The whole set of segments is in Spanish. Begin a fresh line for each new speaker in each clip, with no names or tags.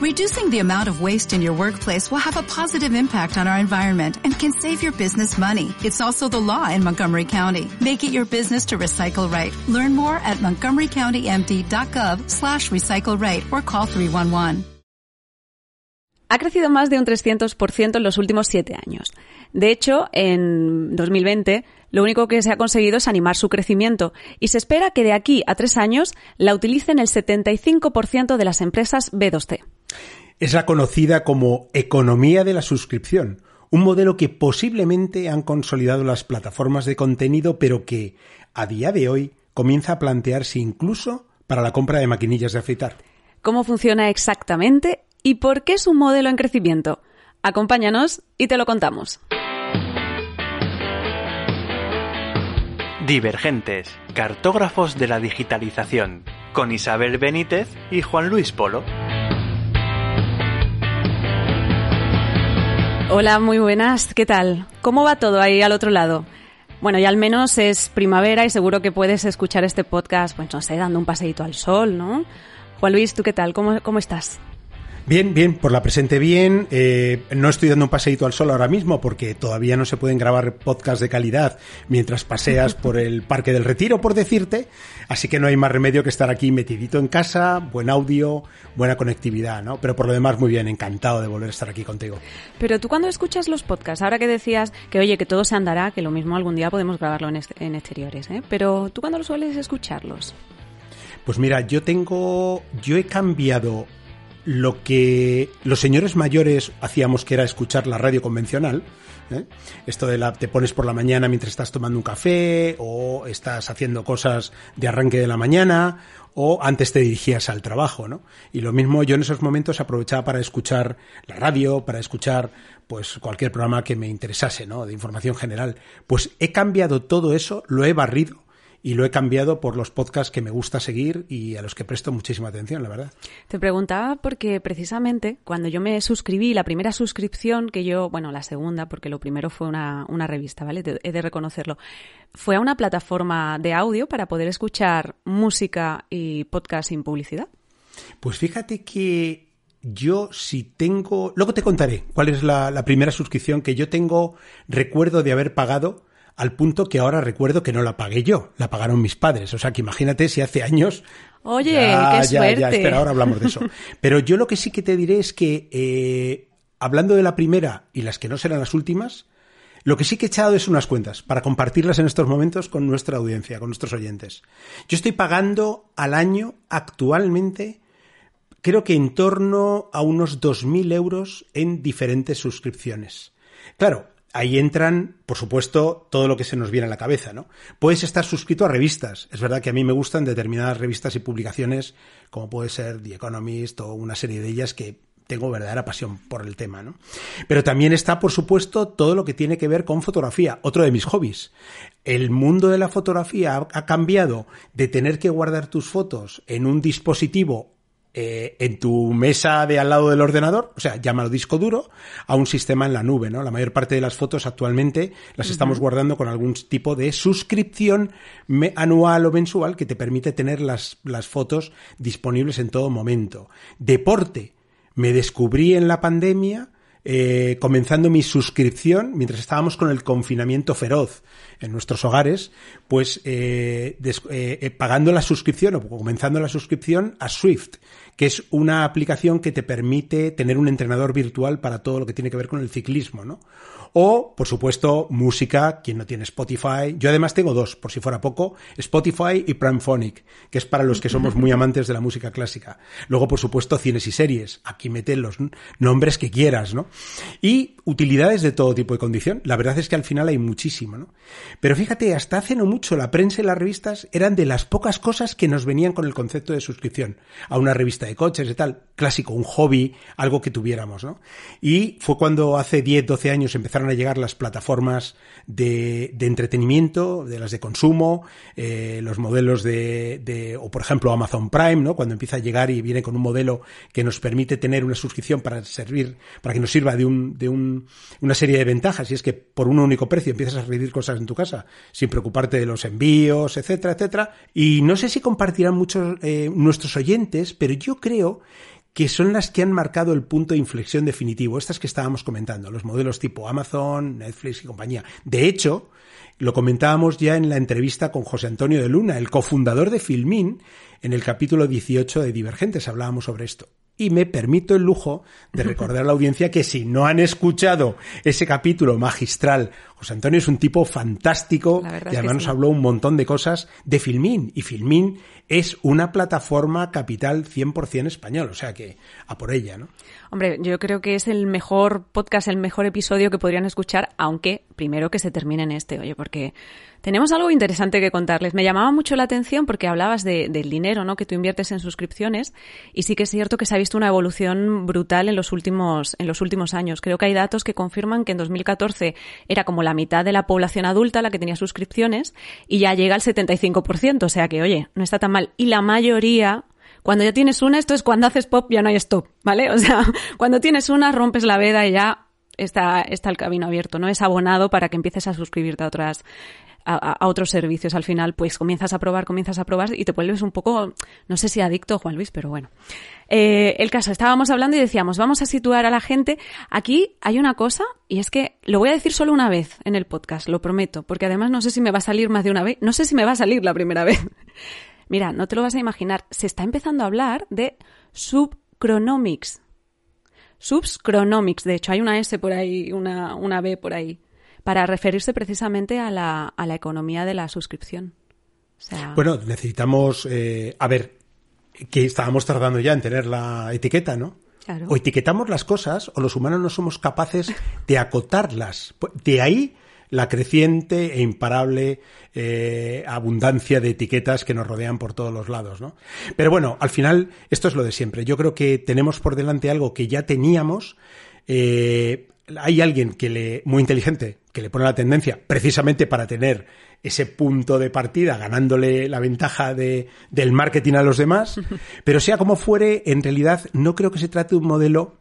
Reducing the amount of waste in your workplace will have a positive impact on our environment and can save your business money. It's also the law in Montgomery County. Make it your business to recycle right. Learn more at montgomerycountymd.gov slash recycle right or call 311.
Ha crecido más de un 300% en los últimos siete años. De hecho, en 2020, lo único que se ha conseguido es animar su crecimiento y se espera que de aquí a tres años la utilicen el 75% de las empresas B2C.
Es la conocida como economía de la suscripción, un modelo que posiblemente han consolidado las plataformas de contenido, pero que a día de hoy comienza a plantearse incluso para la compra de maquinillas de afeitar.
¿Cómo funciona exactamente y por qué es un modelo en crecimiento? Acompáñanos y te lo contamos.
Divergentes, cartógrafos de la digitalización, con Isabel Benítez y Juan Luis Polo.
Hola, muy buenas, ¿qué tal? ¿Cómo va todo ahí al otro lado? Bueno, ya al menos es primavera y seguro que puedes escuchar este podcast, pues no sé, dando un paseíto al sol, ¿no? Juan Luis, ¿tú qué tal? ¿Cómo, cómo estás?
Bien, bien, por la presente bien. Eh, no estoy dando un paseíto al sol ahora mismo porque todavía no se pueden grabar podcasts de calidad mientras paseas por el Parque del Retiro, por decirte. Así que no hay más remedio que estar aquí metidito en casa, buen audio, buena conectividad, ¿no? Pero por lo demás, muy bien, encantado de volver a estar aquí contigo.
Pero tú cuando escuchas los podcasts, ahora que decías que oye, que todo se andará, que lo mismo algún día podemos grabarlo en, en exteriores, ¿eh? Pero tú cuando lo sueles escucharlos.
Pues mira, yo tengo, yo he cambiado lo que los señores mayores hacíamos que era escuchar la radio convencional. ¿eh? Esto de la te pones por la mañana mientras estás tomando un café o estás haciendo cosas de arranque de la mañana o antes te dirigías al trabajo, ¿no? Y lo mismo yo en esos momentos aprovechaba para escuchar la radio, para escuchar pues cualquier programa que me interesase, ¿no? De información general. Pues he cambiado todo eso, lo he barrido y lo he cambiado por los podcasts que me gusta seguir y a los que presto muchísima atención, la verdad.
Te preguntaba porque precisamente cuando yo me suscribí, la primera suscripción que yo, bueno, la segunda, porque lo primero fue una, una revista, ¿vale? He de reconocerlo, fue a una plataforma de audio para poder escuchar música y podcast sin publicidad.
Pues fíjate que yo si tengo... Luego te contaré cuál es la, la primera suscripción que yo tengo, recuerdo de haber pagado al punto que ahora recuerdo que no la pagué yo, la pagaron mis padres. O sea que imagínate si hace años.
Oye, qué suerte.
Ya, espera, ahora hablamos de eso. Pero yo lo que sí que te diré es que, eh, hablando de la primera y las que no serán las últimas, lo que sí que he echado es unas cuentas para compartirlas en estos momentos con nuestra audiencia, con nuestros oyentes. Yo estoy pagando al año actualmente, creo que en torno a unos 2.000 euros en diferentes suscripciones. Claro, ahí entran, por supuesto, todo lo que se nos viene a la cabeza, ¿no? Puedes estar suscrito a revistas. Es verdad que a mí me gustan determinadas revistas y publicaciones, como puede ser The Economist o una serie de ellas que tengo verdadera pasión por el tema, ¿no? Pero también está, por supuesto, todo lo que tiene que ver con fotografía, otro de mis hobbies. El mundo de la fotografía ha cambiado de tener que guardar tus fotos en un dispositivo eh, en tu mesa de al lado del ordenador, o sea, llámalo disco duro, a un sistema en la nube, ¿no? La mayor parte de las fotos actualmente las estamos guardando con algún tipo de suscripción anual o mensual que te permite tener las, las fotos disponibles en todo momento. Deporte. Me descubrí en la pandemia eh, comenzando mi suscripción, mientras estábamos con el confinamiento feroz en nuestros hogares, pues eh, eh, pagando la suscripción o comenzando la suscripción a Swift, que es una aplicación que te permite tener un entrenador virtual para todo lo que tiene que ver con el ciclismo, ¿no? O, por supuesto, música, quien no tiene Spotify. Yo además tengo dos, por si fuera poco, Spotify y Primephonic, que es para los que somos muy amantes de la música clásica. Luego, por supuesto, cines y series. Aquí meten los nombres que quieras, ¿no? Y utilidades de todo tipo de condición. La verdad es que al final hay muchísimo, ¿no? Pero fíjate, hasta hace no mucho la prensa y las revistas eran de las pocas cosas que nos venían con el concepto de suscripción a una revista de coches y tal. Clásico, un hobby, algo que tuviéramos, ¿no? Y fue cuando hace 10, 12 años empezaron a llegar las plataformas de, de entretenimiento, de las de consumo, eh, los modelos de, de, o por ejemplo Amazon Prime, ¿no? Cuando empieza a llegar y viene con un modelo que nos permite tener una suscripción para servir, para que nos sirva de un, de un, una serie de ventajas, y es que por un único precio empiezas a recibir cosas en tu casa, sin preocuparte de los envíos, etcétera, etcétera. Y no sé si compartirán muchos eh, nuestros oyentes, pero yo creo que son las que han marcado el punto de inflexión definitivo, estas que estábamos comentando, los modelos tipo Amazon, Netflix y compañía. De hecho, lo comentábamos ya en la entrevista con José Antonio de Luna, el cofundador de Filmin, en el capítulo 18 de Divergentes hablábamos sobre esto. Y me permito el lujo de recordar a la audiencia que si no han escuchado ese capítulo magistral, José Antonio es un tipo fantástico y además nos habló un montón de cosas de Filmin. Y Filmin es una plataforma capital 100% español, o sea que a por ella, ¿no?
Hombre, yo creo que es el mejor podcast, el mejor episodio que podrían escuchar, aunque primero que se termine en este, oye, porque tenemos algo interesante que contarles. Me llamaba mucho la atención porque hablabas de, del dinero, ¿no? Que tú inviertes en suscripciones y sí que es cierto que se ha visto una evolución brutal en los últimos en los últimos años. Creo que hay datos que confirman que en 2014 era como la mitad de la población adulta la que tenía suscripciones y ya llega al 75%, o sea que oye, no está tan mal y la mayoría cuando ya tienes una, esto es cuando haces pop ya no hay stop, ¿vale? O sea, cuando tienes una rompes la veda y ya está, está el camino abierto, ¿no? Es abonado para que empieces a suscribirte a otras a, otros servicios al final, pues comienzas a probar, comienzas a probar y te vuelves un poco, no sé si adicto, Juan Luis, pero bueno. Eh, el caso, estábamos hablando y decíamos, vamos a situar a la gente. Aquí hay una cosa, y es que lo voy a decir solo una vez en el podcast, lo prometo, porque además no sé si me va a salir más de una vez, no sé si me va a salir la primera vez. Mira, no te lo vas a imaginar, se está empezando a hablar de subchronomics. Subchronomics, de hecho, hay una S por ahí, una, una B por ahí para referirse precisamente a la, a la economía de la suscripción.
Bueno, necesitamos, eh, a ver, que estábamos tardando ya en tener la etiqueta, ¿no? O etiquetamos las cosas o los humanos no somos capaces de acotarlas. De ahí la creciente e imparable eh, abundancia de etiquetas que nos rodean por todos los lados, ¿no? Pero bueno, al final esto es lo de siempre. Yo creo que tenemos por delante algo que ya teníamos. Eh, hay alguien que le muy inteligente que le pone la tendencia precisamente para tener ese punto de partida ganándole la ventaja de, del marketing a los demás pero sea como fuere en realidad no creo que se trate de un modelo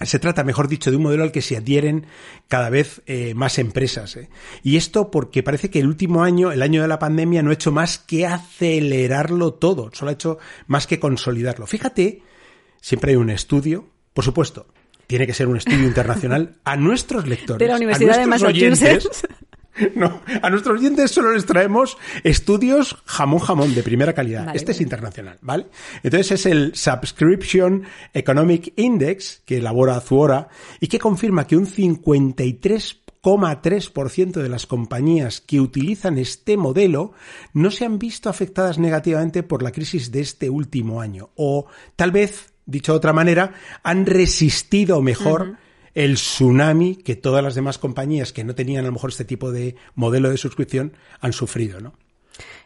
se trata, mejor dicho, de un modelo al que se adhieren cada vez eh, más empresas. ¿eh? Y esto porque parece que el último año, el año de la pandemia, no ha hecho más que acelerarlo todo, solo ha hecho más que consolidarlo. Fíjate, siempre hay un estudio, por supuesto, tiene que ser un estudio internacional, a nuestros lectores.
De la Universidad de Massachusetts.
no, a nuestros oyentes solo les traemos estudios jamón jamón de primera calidad. este es internacional, ¿vale? Entonces es el Subscription Economic Index que elabora Zuora y que confirma que un 53,3% de las compañías que utilizan este modelo no se han visto afectadas negativamente por la crisis de este último año. O tal vez dicho de otra manera, han resistido mejor el tsunami que todas las demás compañías que no tenían a lo mejor este tipo de modelo de suscripción han sufrido, ¿no?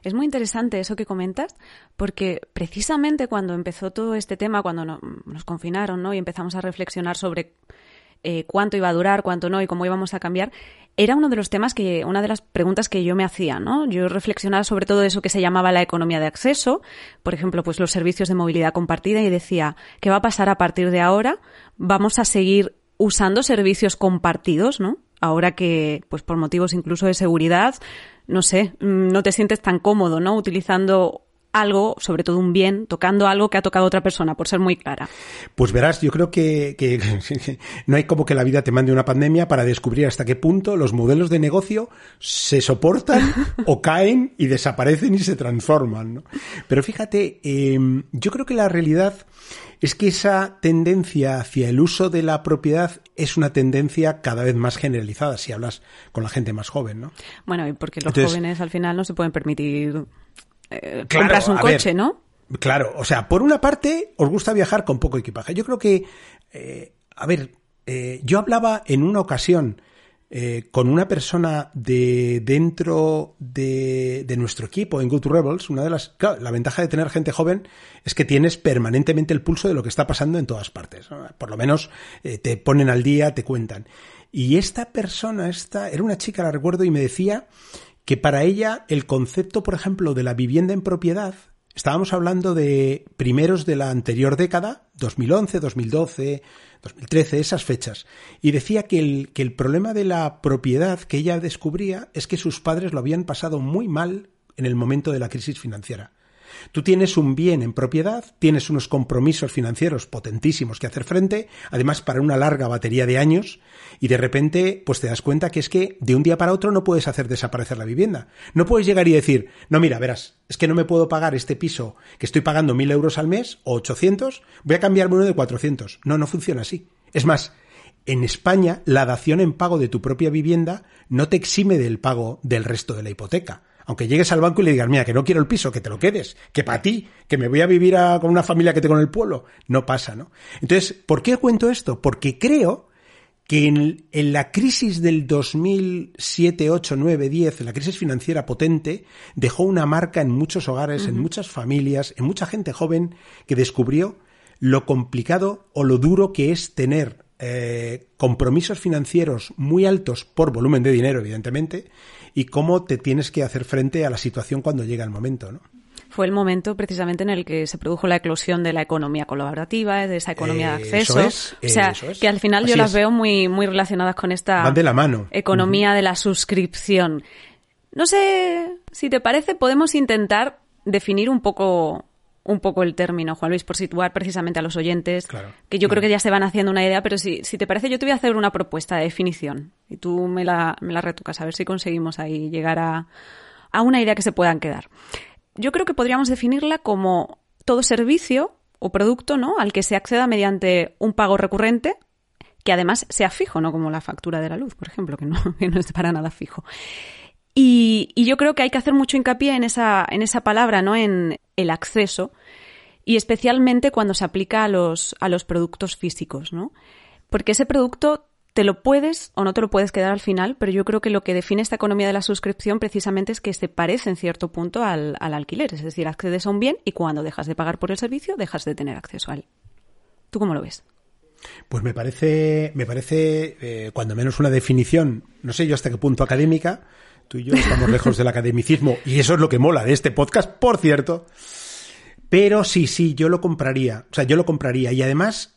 Es muy interesante eso que comentas, porque precisamente cuando empezó todo este tema, cuando nos confinaron, ¿no? Y empezamos a reflexionar sobre eh, cuánto iba a durar, cuánto no y cómo íbamos a cambiar, era uno de los temas que, una de las preguntas que yo me hacía, ¿no? Yo reflexionaba sobre todo eso que se llamaba la economía de acceso, por ejemplo, pues los servicios de movilidad compartida y decía, ¿qué va a pasar a partir de ahora? ¿Vamos a seguir usando servicios compartidos, ¿no? Ahora que, pues por motivos incluso de seguridad, no sé, mm, no te sientes tan cómodo, ¿no? Utilizando algo, sobre todo un bien, tocando algo que ha tocado otra persona, por ser muy clara.
Pues verás, yo creo que, no hay como que la vida te mande una pandemia para descubrir hasta qué punto los modelos de negocio se soportan o caen y desaparecen y se transforman. Pero fíjate, em, yo creo que la realidad es que esa tendencia hacia el uso de la propiedad es una tendencia cada vez más generalizada si hablas con la gente más joven, ¿no?
Bueno, y porque los jóvenes al final no se pueden permitir eh, compras un coche, ¿no?
Claro, o sea, por una parte os gusta viajar con poco equipaje. Yo creo que, eh, a ver, eh, yo hablaba en una ocasión con una persona de dentro de, nuestro equipo en Go to Rebels, una de las, claro, la ventaja de tener gente joven es que tienes permanentemente el pulso de lo que está pasando en todas partes. Por lo menos te ponen al día, te cuentan. Y esta persona, esta, era una chica, la recuerdo, y me decía que para ella el concepto, por ejemplo, de la vivienda en propiedad, estábamos hablando de primeros de la anterior década, 2011, 2012, 2013, esas fechas, y decía que el, que el problema de la propiedad que ella descubría es que sus padres lo habían pasado muy mal en el momento de la crisis financiera. Tú tienes un bien en propiedad, tienes unos compromisos financieros potentísimos que hacer frente, además para una larga batería de años, y de repente pues te das cuenta que es que de un día para otro no puedes hacer desaparecer la vivienda. No puedes llegar y decir, no mira, verás, es que no me puedo pagar este piso que estoy pagando mil euros al mes o 800, voy a cambiarme uno de 400. No, no funciona así. Es más, en España, la dación en pago de tu propia vivienda no te exime del pago del resto de la hipoteca. Aunque llegues al banco y le digas, mira, que no quiero el piso, que te lo quedes, que para ti, que me voy a vivir con una familia que tengo en el pueblo. No pasa, ¿no? Entonces, ¿por qué cuento esto? Porque creo que en, la crisis del 2007, 8, 9, 10, la crisis financiera potente, dejó una marca en muchos hogares, en muchas familias, en mucha gente joven que descubrió lo complicado o lo duro que es tener eh, compromisos financieros muy altos por volumen de dinero, evidentemente, y cómo te tienes que hacer frente a la situación cuando llega el momento, ¿no?
Fue el momento precisamente en el que se produjo la eclosión de la economía colaborativa, de esa economía de eh, acceso. o sea, que al final yo las veo muy, muy relacionadas con esta
de la mano.
economía de la suscripción. No sé si te parece, podemos intentar definir un poco un poco el término, Juan Luis, por situar precisamente a los oyentes, que yo creo que ya se van haciendo una idea, pero si, si te parece, yo te voy a hacer una propuesta de definición y tú me la, me la retocas, a ver si conseguimos ahí llegar a, a una idea que se puedan quedar. Yo creo que podríamos definirla como todo servicio o producto ¿no? al que se acceda mediante un pago recurrente que además sea fijo, no como la factura de la luz, por ejemplo, que no, que no es para nada fijo. Y, yo creo que hay que hacer mucho hincapié en esa, en esa palabra, ¿no? En el acceso. Y especialmente cuando se aplica a los, a los productos físicos, ¿no? Porque ese producto te lo puedes o no te lo puedes quedar al final, pero yo creo que lo que define esta economía de la suscripción precisamente es que se parece en cierto punto al, alquiler. Es decir, accedes a un bien y cuando dejas de pagar por el servicio, dejas de tener acceso a él. ¿Tú cómo lo ves?
Pues me parece, me parece, eh, cuando menos una definición, no sé yo hasta qué punto académica, Tú y yo estamos lejos del academicismo y eso es lo que mola de este podcast, por cierto. Pero sí, sí, yo lo compraría. O sea, yo lo compraría. Y además,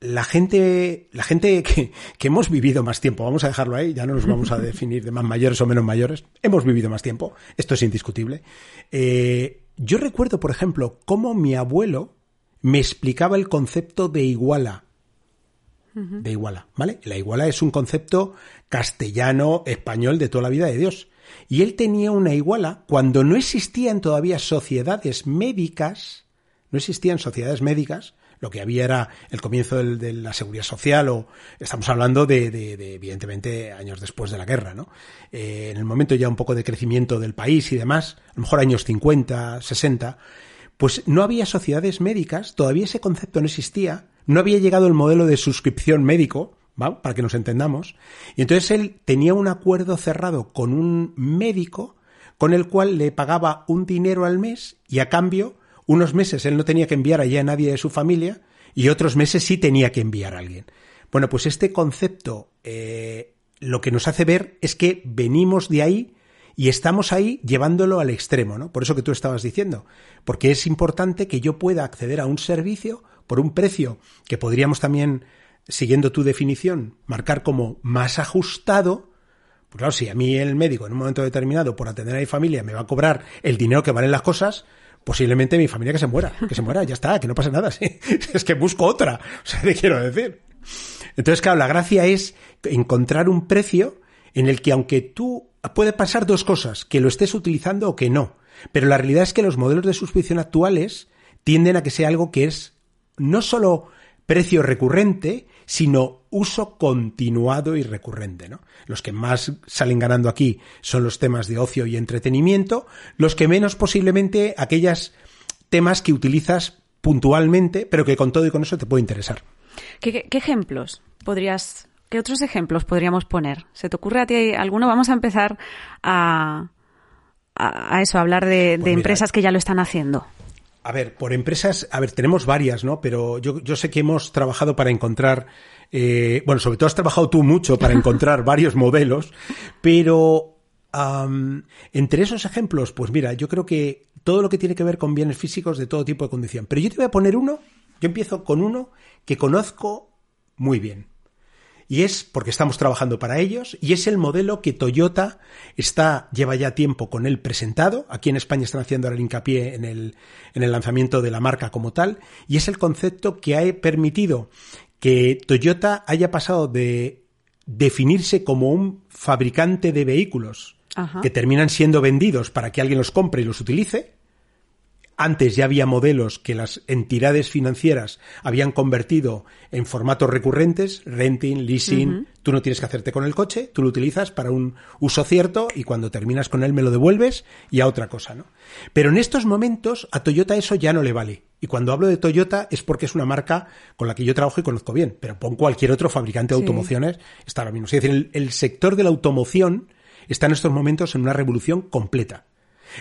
la gente, la gente que, hemos vivido más tiempo, vamos a dejarlo ahí, ya no nos vamos a definir de más mayores o menos mayores, hemos vivido más tiempo, esto es indiscutible. Eh, yo recuerdo, por ejemplo, cómo mi abuelo me explicaba el concepto de iguala de iguala, ¿vale? La iguala es un concepto castellano, español de toda la vida de Dios. Y él tenía una iguala cuando no existían todavía sociedades médicas, no existían sociedades médicas, lo que había era el comienzo de la seguridad social o estamos hablando de, evidentemente años después de la guerra, ¿no? Eh, en el momento ya un poco de crecimiento del país y demás, a lo mejor años 50, 60, pues no había sociedades médicas, todavía ese concepto no existía, no había llegado el modelo de suscripción médico, ¿va? para que nos entendamos, y entonces él tenía un acuerdo cerrado con un médico con el cual le pagaba un dinero al mes y a cambio unos meses él no tenía que enviar allá a nadie de su familia y otros meses sí tenía que enviar a alguien. Bueno, pues este concepto eh, lo que nos hace ver es que venimos de ahí y estamos ahí llevándolo al extremo, ¿no? Por eso que tú estabas diciendo, porque es importante que yo pueda acceder a un servicio por un precio que podríamos también, siguiendo tu definición, marcar como más ajustado, pues claro, si a mí el médico en un momento determinado por atender a mi familia me va a cobrar el dinero que valen las cosas, posiblemente mi familia que se muera, que se muera, ya está, que no pasa nada, ¿sí? es que busco otra, o sea, te quiero decir. Entonces, claro, la gracia es encontrar un precio en el que aunque tú puede pasar dos cosas, que lo estés utilizando o que no. Pero la realidad es que los modelos de suscripción actuales tienden a que sea algo que es no solo precio recurrente, sino uso continuado y recurrente. ¿no? Los que más salen ganando aquí son los temas de ocio y entretenimiento, los que menos posiblemente aquellos temas que utilizas puntualmente, pero que con todo y con eso te puede interesar.
qué ejemplos podrías ¿Qué otros ejemplos podríamos poner? ¿Se te ocurre a ti alguno? Vamos a empezar a, a, eso, a hablar de, pues empresas que ya lo están haciendo.
A ver, por empresas, a ver, tenemos varias, ¿no? Pero yo, yo sé que hemos trabajado para encontrar, eh, bueno, sobre todo has trabajado tú mucho para encontrar varios modelos, pero entre esos ejemplos, pues mira, yo creo que todo lo que tiene que ver con bienes físicos de todo tipo de condición. Pero yo te voy a poner uno, yo empiezo con uno que conozco muy bien y es porque estamos trabajando para ellos y es el modelo que Toyota está lleva ya tiempo con él presentado. Aquí en España están haciendo ahora el hincapié en el, en el lanzamiento de la marca como tal y es el concepto que ha permitido que Toyota haya pasado de definirse como un fabricante de vehículos que terminan siendo vendidos para que alguien los compre y los utilice antes ya había modelos que las entidades financieras habían convertido en formatos recurrentes, renting, leasing. Tú no tienes que hacerte con el coche, tú lo utilizas para un uso cierto y cuando terminas con él me lo devuelves y a otra cosa, ¿no? Pero en estos momentos a Toyota eso ya no le vale. Y cuando hablo de Toyota es porque es una marca con la que yo trabajo y conozco bien, pero pon cualquier otro fabricante de automociones, está lo mismo. Es decir, el sector de la automoción está en estos momentos en una revolución completa.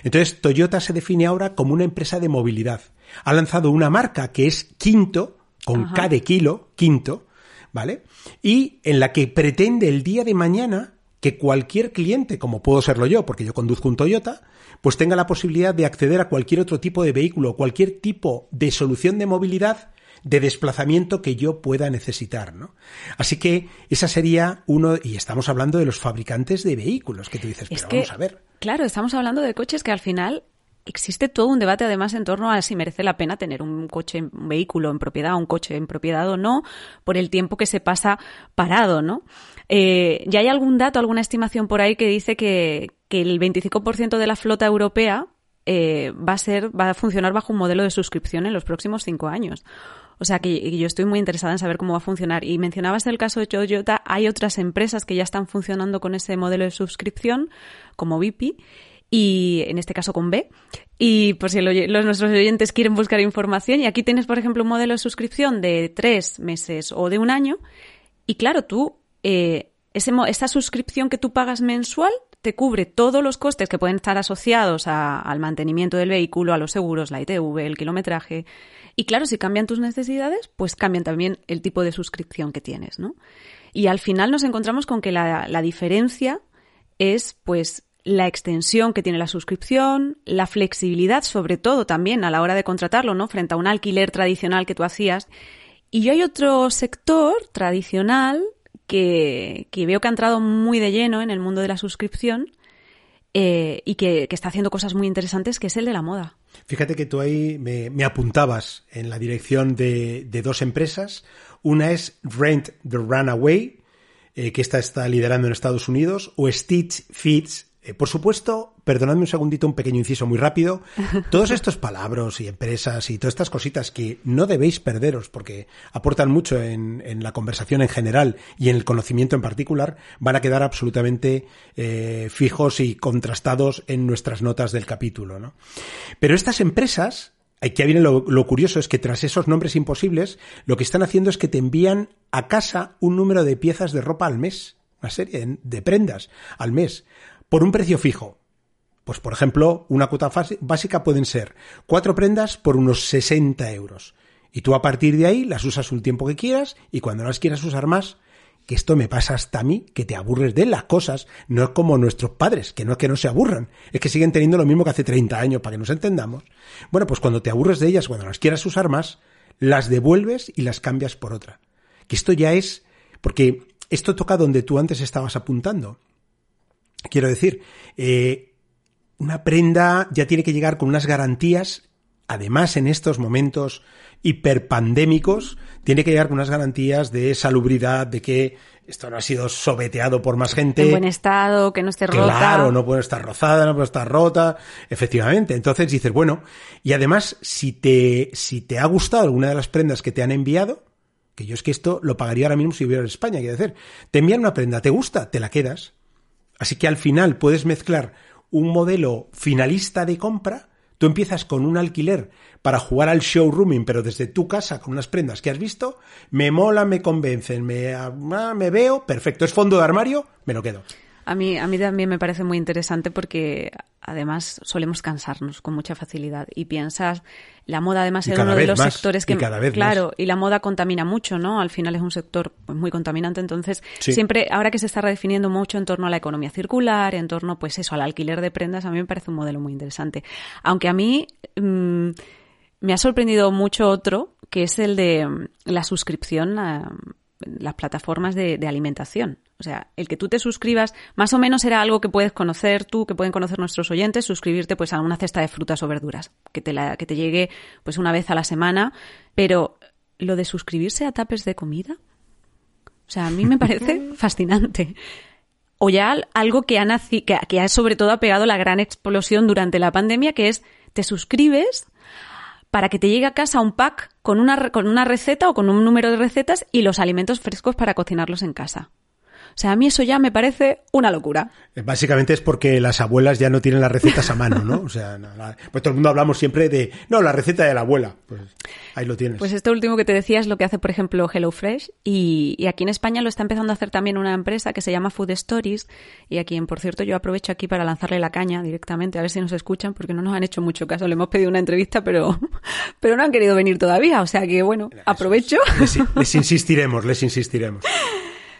Entonces, Toyota se define ahora como una empresa de movilidad. Ha lanzado una marca que es Quinto, con K de kilo, Quinto, ¿vale? Y en la que pretende el día de mañana que cualquier cliente, como puedo serlo yo, porque yo conduzco un Toyota, pues tenga la posibilidad de acceder a cualquier otro tipo de vehículo, cualquier tipo de solución de movilidad de desplazamiento que yo pueda necesitar, ¿no? Así que esa sería uno, y estamos hablando de los fabricantes de vehículos, que tú dices, pero vamos a ver.
Claro, estamos hablando de coches que al final existe todo un debate además en torno a si merece la pena tener un coche, un vehículo en propiedad, un coche en propiedad o no, por el tiempo que se pasa parado, ¿no? Eh, ¿Ya hay algún dato, alguna estimación por ahí que dice que, que el 25% de la flota europea eh, va a ser, va a funcionar bajo un modelo de suscripción en los próximos cinco años? O sea que yo estoy muy interesada en saber cómo va a funcionar. Y mencionabas el caso de Toyota, hay otras empresas que ya están funcionando con ese modelo de suscripción, como VIP, y en este caso con B. Y por si los, nuestros oyentes quieren buscar información, y aquí tienes, por ejemplo, un modelo de suscripción de tres meses o de un año, y claro, tú, eh, esa suscripción que tú pagas mensual te cubre todos los costes que pueden estar asociados al mantenimiento del vehículo, a los seguros, la ITV, el kilometraje, y claro, si cambian tus necesidades, pues cambian también el tipo de suscripción que tienes, ¿no? Y al final nos encontramos con que la, la diferencia es, pues, la extensión que tiene la suscripción, la flexibilidad, sobre todo también a la hora de contratarlo, ¿no? Frente a un alquiler tradicional que tú hacías. Y yo hay otro sector tradicional que, que veo que ha entrado muy de lleno en el mundo de la suscripción eh, y que, que está haciendo cosas muy interesantes, que es el de la moda.
Fíjate que tú ahí me, apuntabas en la dirección de, dos empresas. Una es Rent the Runaway, eh, que esta está liderando en Estados Unidos, o Stitch Fits, eh, por supuesto, perdonadme un segundito, un pequeño inciso muy rápido. Todos estos palabras y empresas y todas estas cositas que no debéis perderos porque aportan mucho en, la conversación en general y en el conocimiento en particular, van a quedar absolutamente eh, fijos y contrastados en nuestras notas del capítulo. ¿no? Pero estas empresas, aquí viene lo, lo curioso, es que tras esos nombres imposibles, lo que están haciendo es que te envían a casa un número de piezas de ropa al mes, una serie de prendas al mes por un precio fijo. Pues, por ejemplo, una cuota básica pueden ser cuatro prendas por unos 60 euros. Y tú a partir de ahí las usas un tiempo que quieras y cuando las quieras usar más, que esto me pasa hasta a mí, que te aburres de las cosas, no es como nuestros padres, que no es que no se aburran, es que siguen teniendo lo mismo que hace 30 años, para que nos entendamos. Bueno, pues cuando te aburres de ellas, cuando las quieras usar más, las devuelves y las cambias por otra. Que esto ya es, porque esto toca donde tú antes estabas apuntando. Quiero decir, eh, una prenda ya tiene que llegar con unas garantías, además en estos momentos hiperpandémicos, tiene que llegar con unas garantías de salubridad, de que esto no ha sido sobeteado por más gente.
En buen estado, que no esté rota.
Claro, no puede estar rozada, no puede estar rota, efectivamente. Entonces dices, bueno, y además, si te, si te ha gustado alguna de las prendas que te han enviado, que yo es que esto lo pagaría ahora mismo si viviera en España, quiero decir, te envían una prenda, te gusta, te la quedas. Así que al final puedes mezclar un modelo finalista de compra, tú empiezas con un alquiler para jugar al showrooming, pero desde tu casa con unas prendas que has visto, me mola, me convencen, me, ah, me veo, perfecto, es fondo de armario, me lo quedo.
A mí, a mí también me parece muy interesante porque además solemos cansarnos con mucha facilidad y piensas, la moda además es uno de los sectores que,
cada vez
claro, y la moda contamina mucho, ¿no? Al final es un sector pues, muy contaminante, entonces siempre, ahora que se está redefiniendo mucho en torno a la economía circular, en torno, pues eso, al alquiler de prendas, a mí me parece un modelo muy interesante. Aunque a mí mm, me ha sorprendido mucho otro, que es el de mm, la suscripción a las plataformas de, alimentación. O sea, el que tú te suscribas, más o menos era algo que puedes conocer tú, que pueden conocer nuestros oyentes, suscribirte pues a una cesta de frutas o verduras, que te, la, que te llegue pues una vez a la semana, pero lo de suscribirse a tapes de comida, o sea, a mí me parece fascinante. O ya algo que ha, nacido, que, que ha sobre todo ha pegado la gran explosión durante la pandemia, que es te suscribes para que te llegue a casa un pack con una, con una receta o con un número de recetas y los alimentos frescos para cocinarlos en casa. O sea, a mí eso ya me parece una locura.
Eh, básicamente es porque las abuelas ya no tienen las recetas a mano, ¿no? O sea, pues todo el mundo hablamos siempre de, no, la receta de la abuela. Pues ahí lo tienes.
Pues esto último que te decía es lo que hace, por ejemplo, HelloFresh. Y, y aquí en España lo está empezando a hacer también una empresa que se llama Food Stories. Y a quien, por cierto, yo aprovecho aquí para lanzarle la caña directamente, a ver si nos escuchan, porque no nos han hecho mucho caso. Le hemos pedido una entrevista, pero, pero no han querido venir todavía. O sea que, bueno, aprovecho.
les insistiremos, les insistiremos.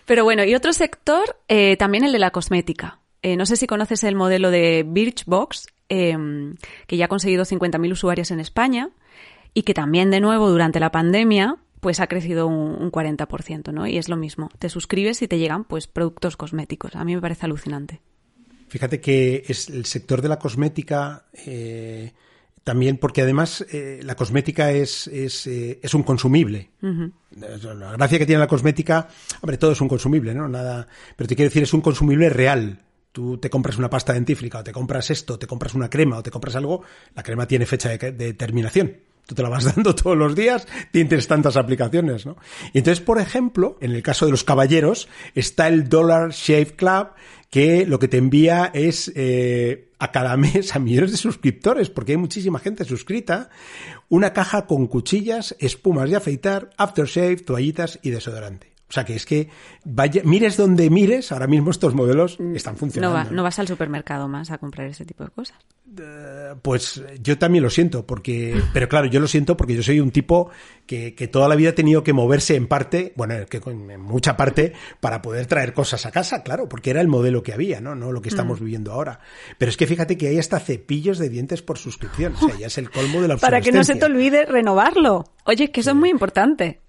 Pero bueno, y otro sector, eh, también el de la cosmética. Eh, no sé si conoces el modelo de Birchbox, em, que ya ha conseguido 50.000 usuarios en España y que también, de nuevo, durante la pandemia, pues ha crecido un, 40%, ¿no? Y es lo mismo. Te suscribes y te llegan, pues, productos cosméticos. A mí me parece alucinante.
Fíjate que es el sector de la cosmética eh, también porque además eh, la cosmética es, es, eh, es un consumible. La gracia que tiene la cosmética, hombre, todo es un consumible, ¿no? Nada, pero te quiero decir, es un consumible real. Tú te compras una pasta dentífrica o te compras esto, te compras una crema o te compras algo, la crema tiene fecha de, terminación. Tú te la vas dando todos los días, tienes tantas aplicaciones, ¿no? Y entonces, por ejemplo, en el caso de los caballeros, está el Dollar Shave Club, que lo que te envía es eh, a cada mes a millones de suscriptores, porque hay muchísima gente suscrita, una caja con cuchillas, espumas de afeitar, aftershave, toallitas y desodorante. O sea que es que vaya, mires donde mires, ahora mismo estos modelos mm, están funcionando.
No, vas al supermercado más a comprar ese tipo de cosas.
Eh, pues yo también lo siento, porque, pero claro, yo lo siento porque yo soy un tipo que, toda la vida ha tenido que moverse en parte, bueno, que en mucha parte, para poder traer cosas a casa, claro, porque era el modelo que había, ¿no? No lo que estamos mm. viviendo ahora. Pero es que fíjate que hay hasta cepillos de dientes por suscripción, o sea, ya es el colmo de la
Para que no se te olvide renovarlo. Oye, que eso es muy importante.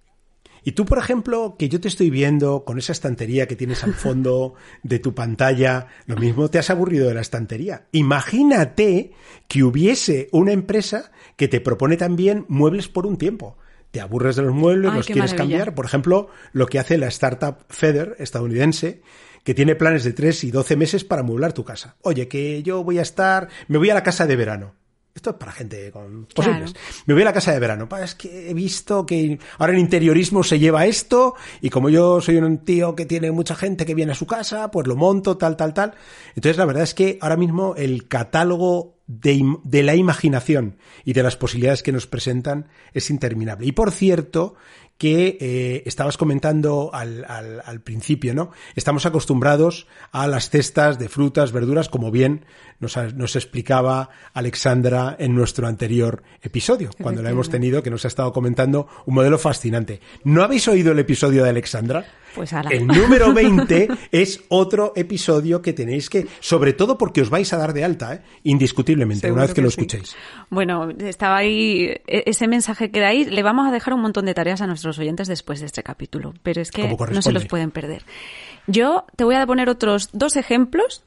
Y tú, por ejemplo, que yo te estoy viendo con esa estantería que tienes al fondo de tu pantalla, lo mismo te has aburrido de la estantería. Imagínate que hubiese una empresa que te propone también muebles por un tiempo. Te aburres de los muebles, los quieres cambiar. Por ejemplo, lo que hace la startup Feather estadounidense, que tiene planes de 3 y 12 meses para mueblar tu casa. Oye, que yo voy a estar, me voy a la casa de verano. Esto es para gente con posibles. Me voy a la casa de verano. Es que he visto que ahora en interiorismo se lleva esto y como yo soy un tío que tiene mucha gente que viene a su casa, pues lo monto, tal, tal, tal. Entonces la verdad es que ahora mismo el catálogo de, de la imaginación y de las posibilidades que nos presentan es interminable. Y por cierto, que eh, estabas comentando al, al, al, principio, ¿no? Estamos acostumbrados a las cestas de frutas, verduras, como bien nos, nos explicaba Alexandra en nuestro anterior episodio, cuando la hemos tenido, que nos ha estado comentando un modelo fascinante. ¿No habéis oído el episodio de Alexandra?
Pues
El número 20 es otro episodio que tenéis que, sobre todo porque os vais a dar de alta, ¿eh? indiscutiblemente, una vez que, lo escuchéis.
Bueno, estaba ahí, e-, ese mensaje que da ahí, le vamos a dejar un montón de tareas a nuestros oyentes después de este capítulo, pero es que no se los pueden perder. Yo te voy a poner otros dos ejemplos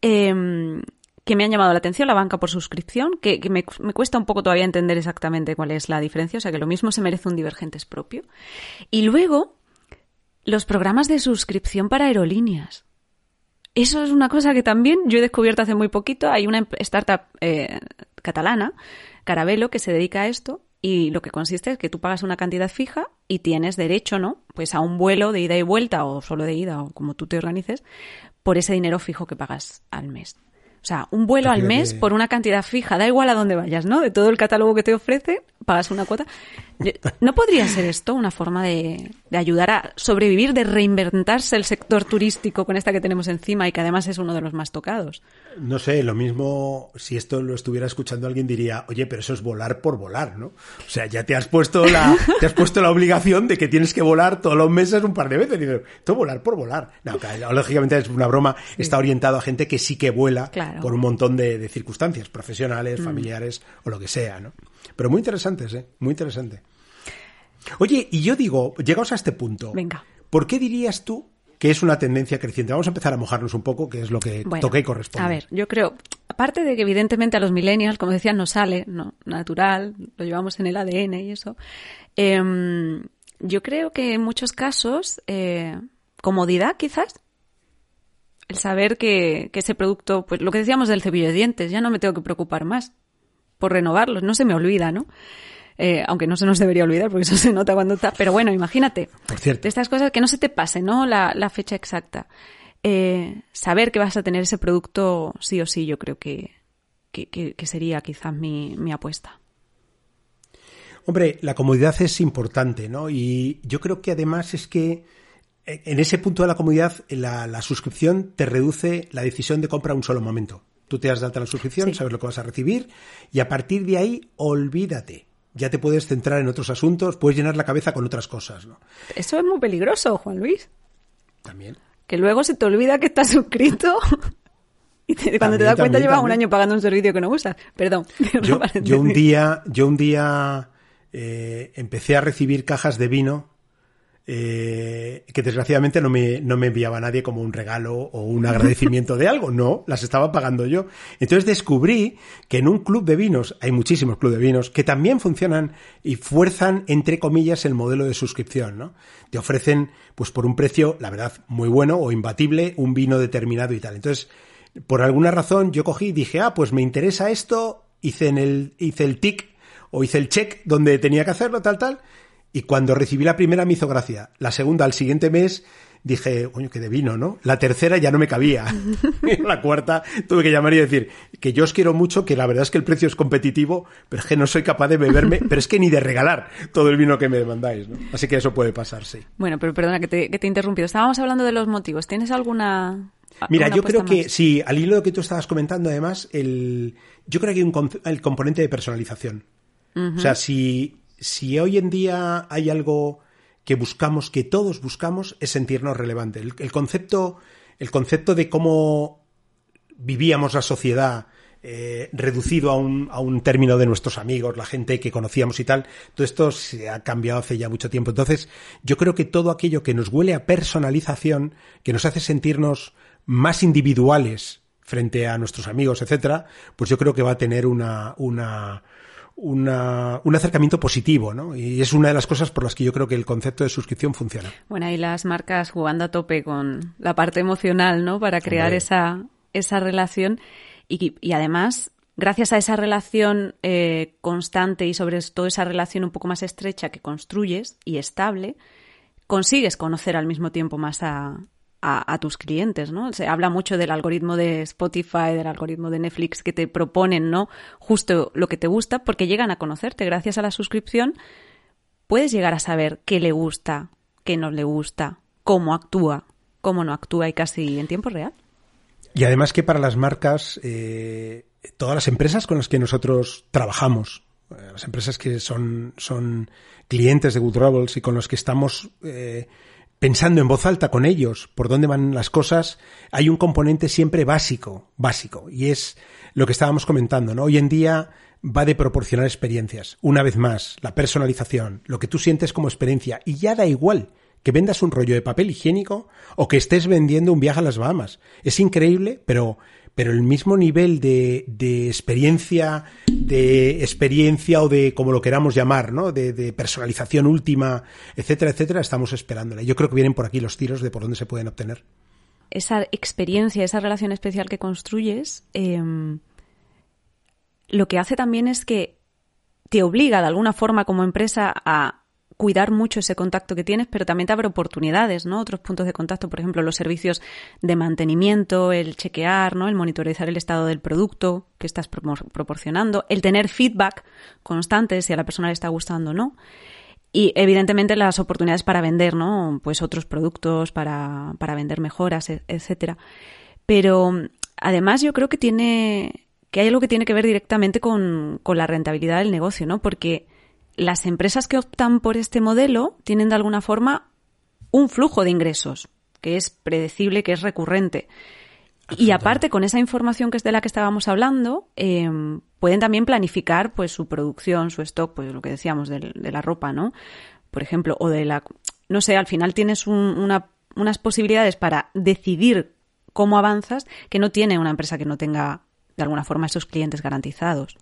em, que me han llamado la atención, la banca por suscripción, que, me, me, cuesta un poco todavía entender exactamente cuál es la diferencia, o sea que lo mismo se merece un Divergentes propio. Y luego, los programas de suscripción para aerolíneas. Eso es una cosa que también yo he descubierto hace muy poquito. Hay una startup eh, catalana, Carabelo, que se dedica a esto y lo que consiste es que tú pagas una cantidad fija y tienes derecho, ¿no? Pues a un vuelo de ida y vuelta o solo de ida o como tú te organices por ese dinero fijo que pagas al mes. O sea, un vuelo al mes por una cantidad fija, da igual a dónde vayas, ¿no? De todo el catálogo que te ofrece, pagas una cuota. ¿No podría ser esto una forma de, ayudar a sobrevivir, de reinventarse el sector turístico con esta que tenemos encima y que además es uno de los más tocados?
No sé, lo mismo, si esto lo estuviera escuchando alguien diría, oye, pero eso es volar por volar, ¿no? O sea, ya te has puesto la, te has puesto la obligación de que tienes que volar todos los meses un par de veces. Y dices, esto volar por volar. No, lógicamente es una broma, está orientado a gente que sí que vuela por un montón de, circunstancias, profesionales, mm. familiares o lo que sea, ¿no? Pero muy interesantes, ¿eh? Muy interesante. Oye, y yo digo, llegaos a este punto.
Venga.
¿Por qué dirías tú que es una tendencia creciente? Vamos a empezar a mojarnos un poco, que es lo que
Bueno,
toca y corresponde.
A ver, yo creo, aparte de que evidentemente a los millennials, como decían, no sale, no, natural, lo llevamos en el ADN y eso. em, yo creo que en muchos casos, eh, comodidad quizás. El saber que, que ese producto, pues lo que decíamos del cepillo de dientes, ya no me tengo que preocupar más por renovarlos, no se me olvida, ¿no? Eh, aunque no se nos debería olvidar porque eso se nota cuando está. Pero bueno, imagínate.
Por cierto.
De estas cosas que no se te pase, ¿no? La, la fecha exacta. Eh, saber que vas a tener ese producto sí o sí, yo creo que, que, que- sería quizás mi, mi apuesta.
Hombre, la comodidad es importante, ¿no? Y yo creo que además es que en ese punto de la comodidad, la, la suscripción te reduce la decisión de compra a un solo momento. Tú te das de alta la suscripción,
Sí.
sabes lo que vas a recibir y a partir de ahí, olvídate. Ya te puedes centrar en otros asuntos, puedes llenar la cabeza con otras cosas, ¿no?
Eso es muy peligroso, Juan Luis.
También.
Que luego se te olvida que estás suscrito y te- cuando te das cuenta
también,
llevas un año pagando un servicio que no usas. Perdón.
Yo, yo un día, yo un día eh, empecé a recibir cajas de vino eh, que desgraciadamente no me, no me enviaba nadie como un regalo o un agradecimiento de algo, no, las estaba pagando yo. Entonces descubrí que en un club de vinos, hay muchísimos clubes de vinos, que también funcionan y fuerzan, entre comillas, el modelo de suscripción, ¿no? Te ofrecen, pues por un precio, la verdad, muy bueno o imbatible, un vino determinado y tal. Entonces, por alguna razón yo cogí y dije, ah, pues me interesa esto, hice, en el, hice el tic o hice el check donde tenía que hacerlo, tal, tal. Y cuando recibí la primera me hizo gracia. La segunda, al siguiente mes, dije, coño, que de vino, ¿no? La tercera ya no me cabía. la cuarta tuve que llamar y decir que yo os quiero mucho, que la verdad es que el precio es competitivo, pero es que no soy capaz de beberme, pero es que ni de regalar todo el vino que me demandáis, ¿no? Así que eso puede pasar, sí.
Bueno, pero perdona que te, que te he interrumpido. Estábamos hablando de los motivos. ¿Tienes alguna...
Mira, yo creo que
más?
sí, al hilo de lo que tú estabas comentando, además, el, yo creo que hay un el componente de personalización. O sea, si, si hoy en día hay algo que buscamos, que todos buscamos, es sentirnos relevante. El, concepto, el concepto de cómo vivíamos la sociedad eh, reducido a un, a un término de nuestros amigos, la gente que conocíamos y tal, todo esto se ha cambiado hace ya mucho tiempo. Entonces, yo creo que todo aquello que nos huele a personalización, que nos hace sentirnos más individuales frente a nuestros amigos, etcétera, pues yo creo que va a tener una, una, una, un acercamiento positivo, ¿no? Y es una de las cosas por las que yo creo que el concepto de suscripción funciona.
Bueno, y las marcas jugando a tope con la parte emocional, ¿no? Para crear
Hombre.
esa, esa relación. Y, y además, gracias a esa relación eh, constante y sobre todo esa relación un poco más estrecha que construyes y estable, consigues conocer al mismo tiempo más a, a, tus clientes, ¿no? Se habla mucho del algoritmo de Spotify, del algoritmo de Netflix que te proponen, ¿no? Justo lo que te gusta porque llegan a conocerte. Gracias a la suscripción puedes llegar a saber qué le gusta, qué no le gusta, cómo actúa, cómo no actúa y casi en tiempo real.
Y además que para las marcas, eh, todas las empresas con las que nosotros trabajamos, eh, las empresas que son, son clientes de Good Rebels y con los que estamos eh, pensando en voz alta con ellos por dónde van las cosas, hay un componente siempre básico, básico, y es lo que estábamos comentando, ¿no? Hoy en día va de proporcionar experiencias. Una vez más, la personalización, lo que tú sientes como experiencia, y ya da igual que vendas un rollo de papel higiénico o que estés vendiendo un viaje a las Bahamas. Es increíble, pero, pero el mismo nivel de, de experiencia, de experiencia o de como lo queramos llamar, ¿no? De, personalización última, etcétera, etcétera, estamos esperándola. Yo creo que vienen por aquí los tiros de por dónde se pueden obtener.
Esa experiencia, esa relación especial que construyes, eh, lo que hace también es que te obliga de alguna forma como empresa a cuidar mucho ese contacto que tienes, pero también te abre oportunidades, ¿no? Otros puntos de contacto, por ejemplo, los servicios de mantenimiento, el chequear, ¿no? El monitorizar el estado del producto que estás proporcionando, el tener feedback constante si a la persona le está gustando o no. Y evidentemente las oportunidades para vender, ¿no? Pues otros productos, para, para vender mejoras, e- etcétera. Pero además yo creo que tiene, que hay algo que tiene que ver directamente con, con la rentabilidad del negocio, ¿no? Porque las empresas que optan por este modelo tienen de alguna forma un flujo de ingresos que es predecible, que es recurrente. Y aparte, con esa información que es de la que estábamos hablando, eh, pueden también planificar pues su producción, su stock, pues lo que decíamos del- de, la ropa, ¿no? Por ejemplo, o de la no sé, al final tienes unas posibilidades para decidir cómo avanzas que no tiene una empresa que no tenga de alguna forma esos clientes garantizados.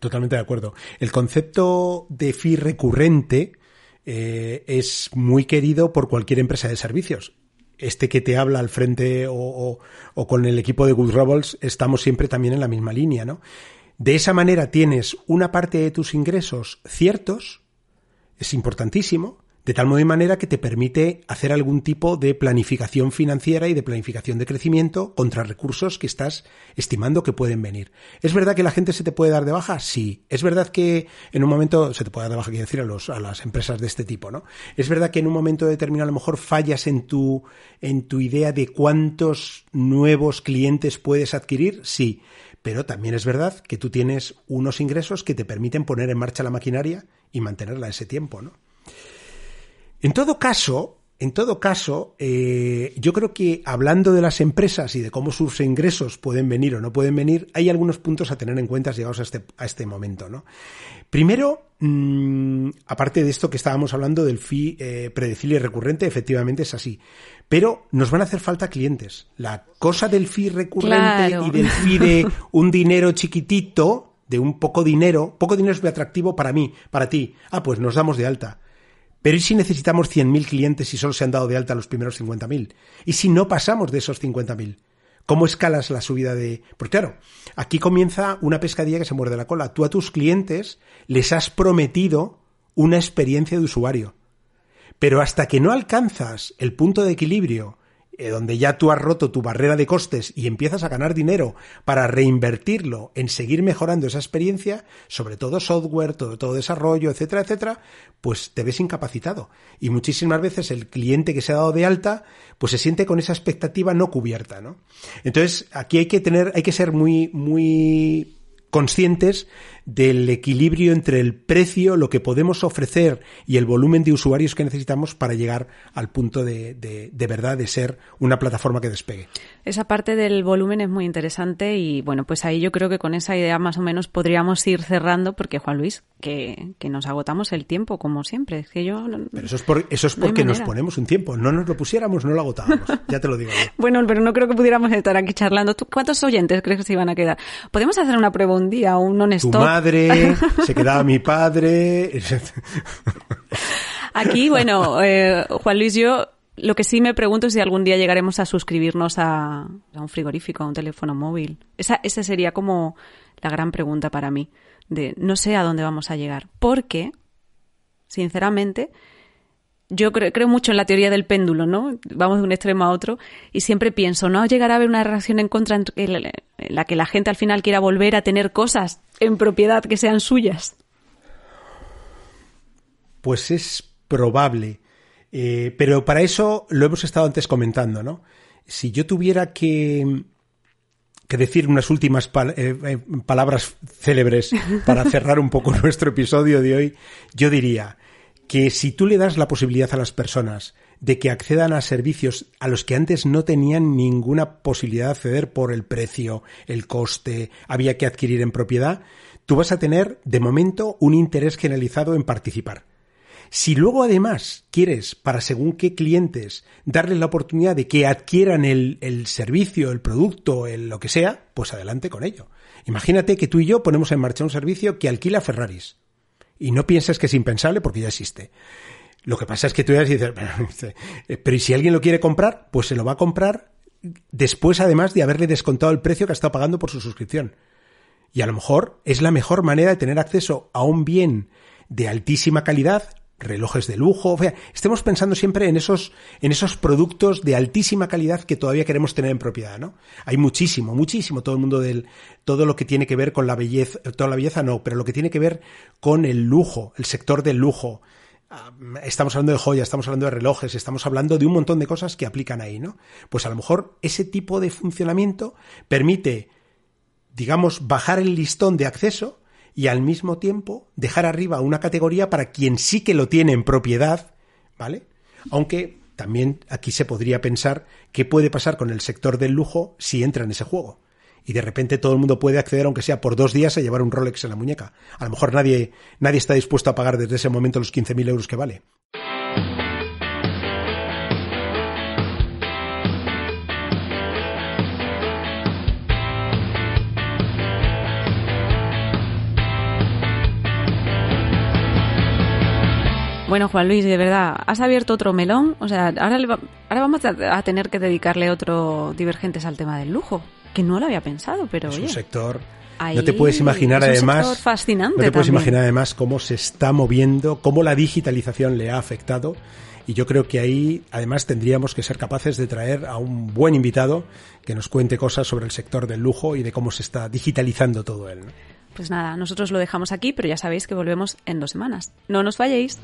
Totalmente de acuerdo. El concepto de fee recurrente eh, es muy querido por cualquier empresa de servicios. Este que te habla al frente o, con el equipo de Good Robles estamos siempre también en la misma línea, ¿no? De esa manera tienes una parte de tus ingresos ciertos, es importantísimo, de tal modo y manera que te permite hacer algún tipo de planificación financiera y de planificación de crecimiento contra recursos que estás estimando que pueden venir. ¿Es verdad que la gente se te puede dar de baja? Sí. ¿Es verdad que en un momento se te puede dar de baja, quiero decir, a, los, a las empresas de este tipo, ¿no? ¿Es verdad que en un momento determinado a lo mejor fallas en tu, en tu idea de cuántos nuevos clientes puedes adquirir? Sí. Pero también es verdad que tú tienes unos ingresos que te permiten poner en marcha la maquinaria y mantenerla ese tiempo, ¿no? En todo caso, en todo caso, eh, yo creo que hablando de las empresas y de cómo sus ingresos pueden venir o no pueden venir, hay algunos puntos a tener en cuenta llegados a este, a este momento, ¿no? Primero, mm, aparte de esto que estábamos hablando del fee eh, predecible y recurrente, efectivamente es así. Pero nos van a hacer falta clientes. La cosa del fee recurrente y del fee de un dinero chiquitito, de un poco dinero, poco dinero es muy atractivo para mí, para ti. Ah, pues nos damos de alta. Pero ¿y si necesitamos 100.000 clientes y solo se han dado de alta los primeros 50.000? ¿Y si no pasamos de esos 50.000? ¿Cómo escalas la subida de...? Porque claro, aquí comienza una pescadilla que se muerde la cola. Tú a tus clientes les has prometido una experiencia de usuario. Pero hasta que no alcanzas el punto de equilibrio eh, donde ya tú has roto tu barrera de costes y empiezas a ganar dinero para reinvertirlo en seguir mejorando esa experiencia, sobre todo software, todo, todo desarrollo, etcétera, etcétera, pues te ves incapacitado. Y muchísimas veces el cliente que se ha dado de alta, pues se siente con esa expectativa no cubierta, ¿no? Entonces, aquí hay que tener, hay que ser muy, muy conscientes del equilibrio entre el precio, lo que podemos ofrecer y el volumen de usuarios que necesitamos para llegar al punto de, de, verdad de ser una plataforma que despegue.
Esa parte del volumen es muy interesante y bueno, pues ahí yo creo que con esa idea más o menos podríamos ir cerrando porque Juan Luis, que, que nos agotamos el tiempo como siempre. Es que yo
pero eso es, por, eso es porque nos ponemos un tiempo. No nos lo pusiéramos, no lo agotábamos. ya te lo digo.
bueno, pero no creo que pudiéramos estar aquí charlando. ¿Cuántos oyentes crees que se iban a quedar? Podemos hacer una prueba un día, un honesto
madre, se quedaba mi padre.
Aquí, bueno, eh, Juan Luis, yo lo que sí me pregunto es si algún día llegaremos a suscribirnos a, un frigorífico, a un teléfono móvil. Esa, esa sería como la gran pregunta para mí. De no sé a dónde vamos a llegar. Porque, sinceramente, yo creo, creo, mucho en la teoría del péndulo, ¿no? Vamos de un extremo a otro y siempre pienso, ¿no llegará a haber una reacción en contra en la que la gente al final quiera volver a tener cosas en propiedad que sean suyas?
Pues es probable. Eh, pero para eso lo hemos estado antes comentando, ¿no? Si yo tuviera que, que decir unas últimas eh, eh, palabras célebres para cerrar un poco nuestro episodio de hoy, yo diría, que si tú le das la posibilidad a las personas de que accedan a servicios a los que antes no tenían ninguna posibilidad de acceder por el precio, el coste, había que adquirir en propiedad, tú vas a tener de momento un interés generalizado en participar. Si luego además quieres, para según qué clientes, darles la oportunidad de que adquieran el, el servicio, el producto, el, lo que sea, pues adelante con ello. Imagínate que tú y yo ponemos en marcha un servicio que alquila Ferraris y no pienses que es impensable porque ya existe. Lo que pasa es que tú ya dices, pero ¿y si alguien lo quiere comprar? Pues se lo va a comprar después además de haberle descontado el precio que ha estado pagando por su suscripción. Y a lo mejor es la mejor manera de tener acceso a un bien de altísima calidad relojes de lujo, o sea, estemos pensando siempre en esos, en esos productos de altísima calidad que todavía queremos tener en propiedad, ¿no? Hay muchísimo, muchísimo, todo el mundo del, todo lo que tiene que ver con la belleza, toda la belleza no, pero lo que tiene que ver con el lujo, el sector del lujo. Ah, estamos hablando de joyas, estamos hablando de relojes, estamos hablando de un montón de cosas que aplican ahí, ¿no? Pues a lo mejor ese tipo de funcionamiento permite, digamos, bajar el listón de acceso y al mismo tiempo dejar arriba una categoría para quien sí que lo tiene en propiedad, ¿vale? Aunque también aquí se podría pensar qué puede pasar con el sector del lujo si entra en ese juego. Y de repente todo el mundo puede acceder, aunque sea por dos días, a llevar un Rolex en la muñeca. A lo mejor nadie, nadie está dispuesto a pagar desde ese momento los 15.000 euros que vale.
Bueno, Juan Luis, de verdad, has abierto otro melón. O sea, ahora, ahora vamos a, tener que dedicarle otro Divergentes al tema del lujo, que no lo había pensado, pero
es
un
sector no te puedes imaginar además.
Fascinante
no te puedes imaginar además cómo se está moviendo, cómo la digitalización le ha afectado. Y yo creo que ahí además tendríamos que ser capaces de traer a un buen invitado que nos cuente cosas sobre el sector del lujo y de cómo se está digitalizando todo él.
Pues nada, nosotros lo dejamos aquí, pero ya sabéis que volvemos en dos semanas. No nos falléis.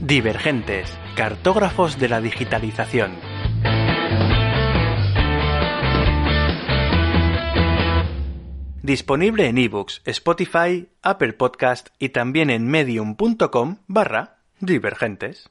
Divergentes, cartógrafos de la digitalización. Disponible en ebooks, Spotify, Apple Podcast y también en medium.com barra divergentes.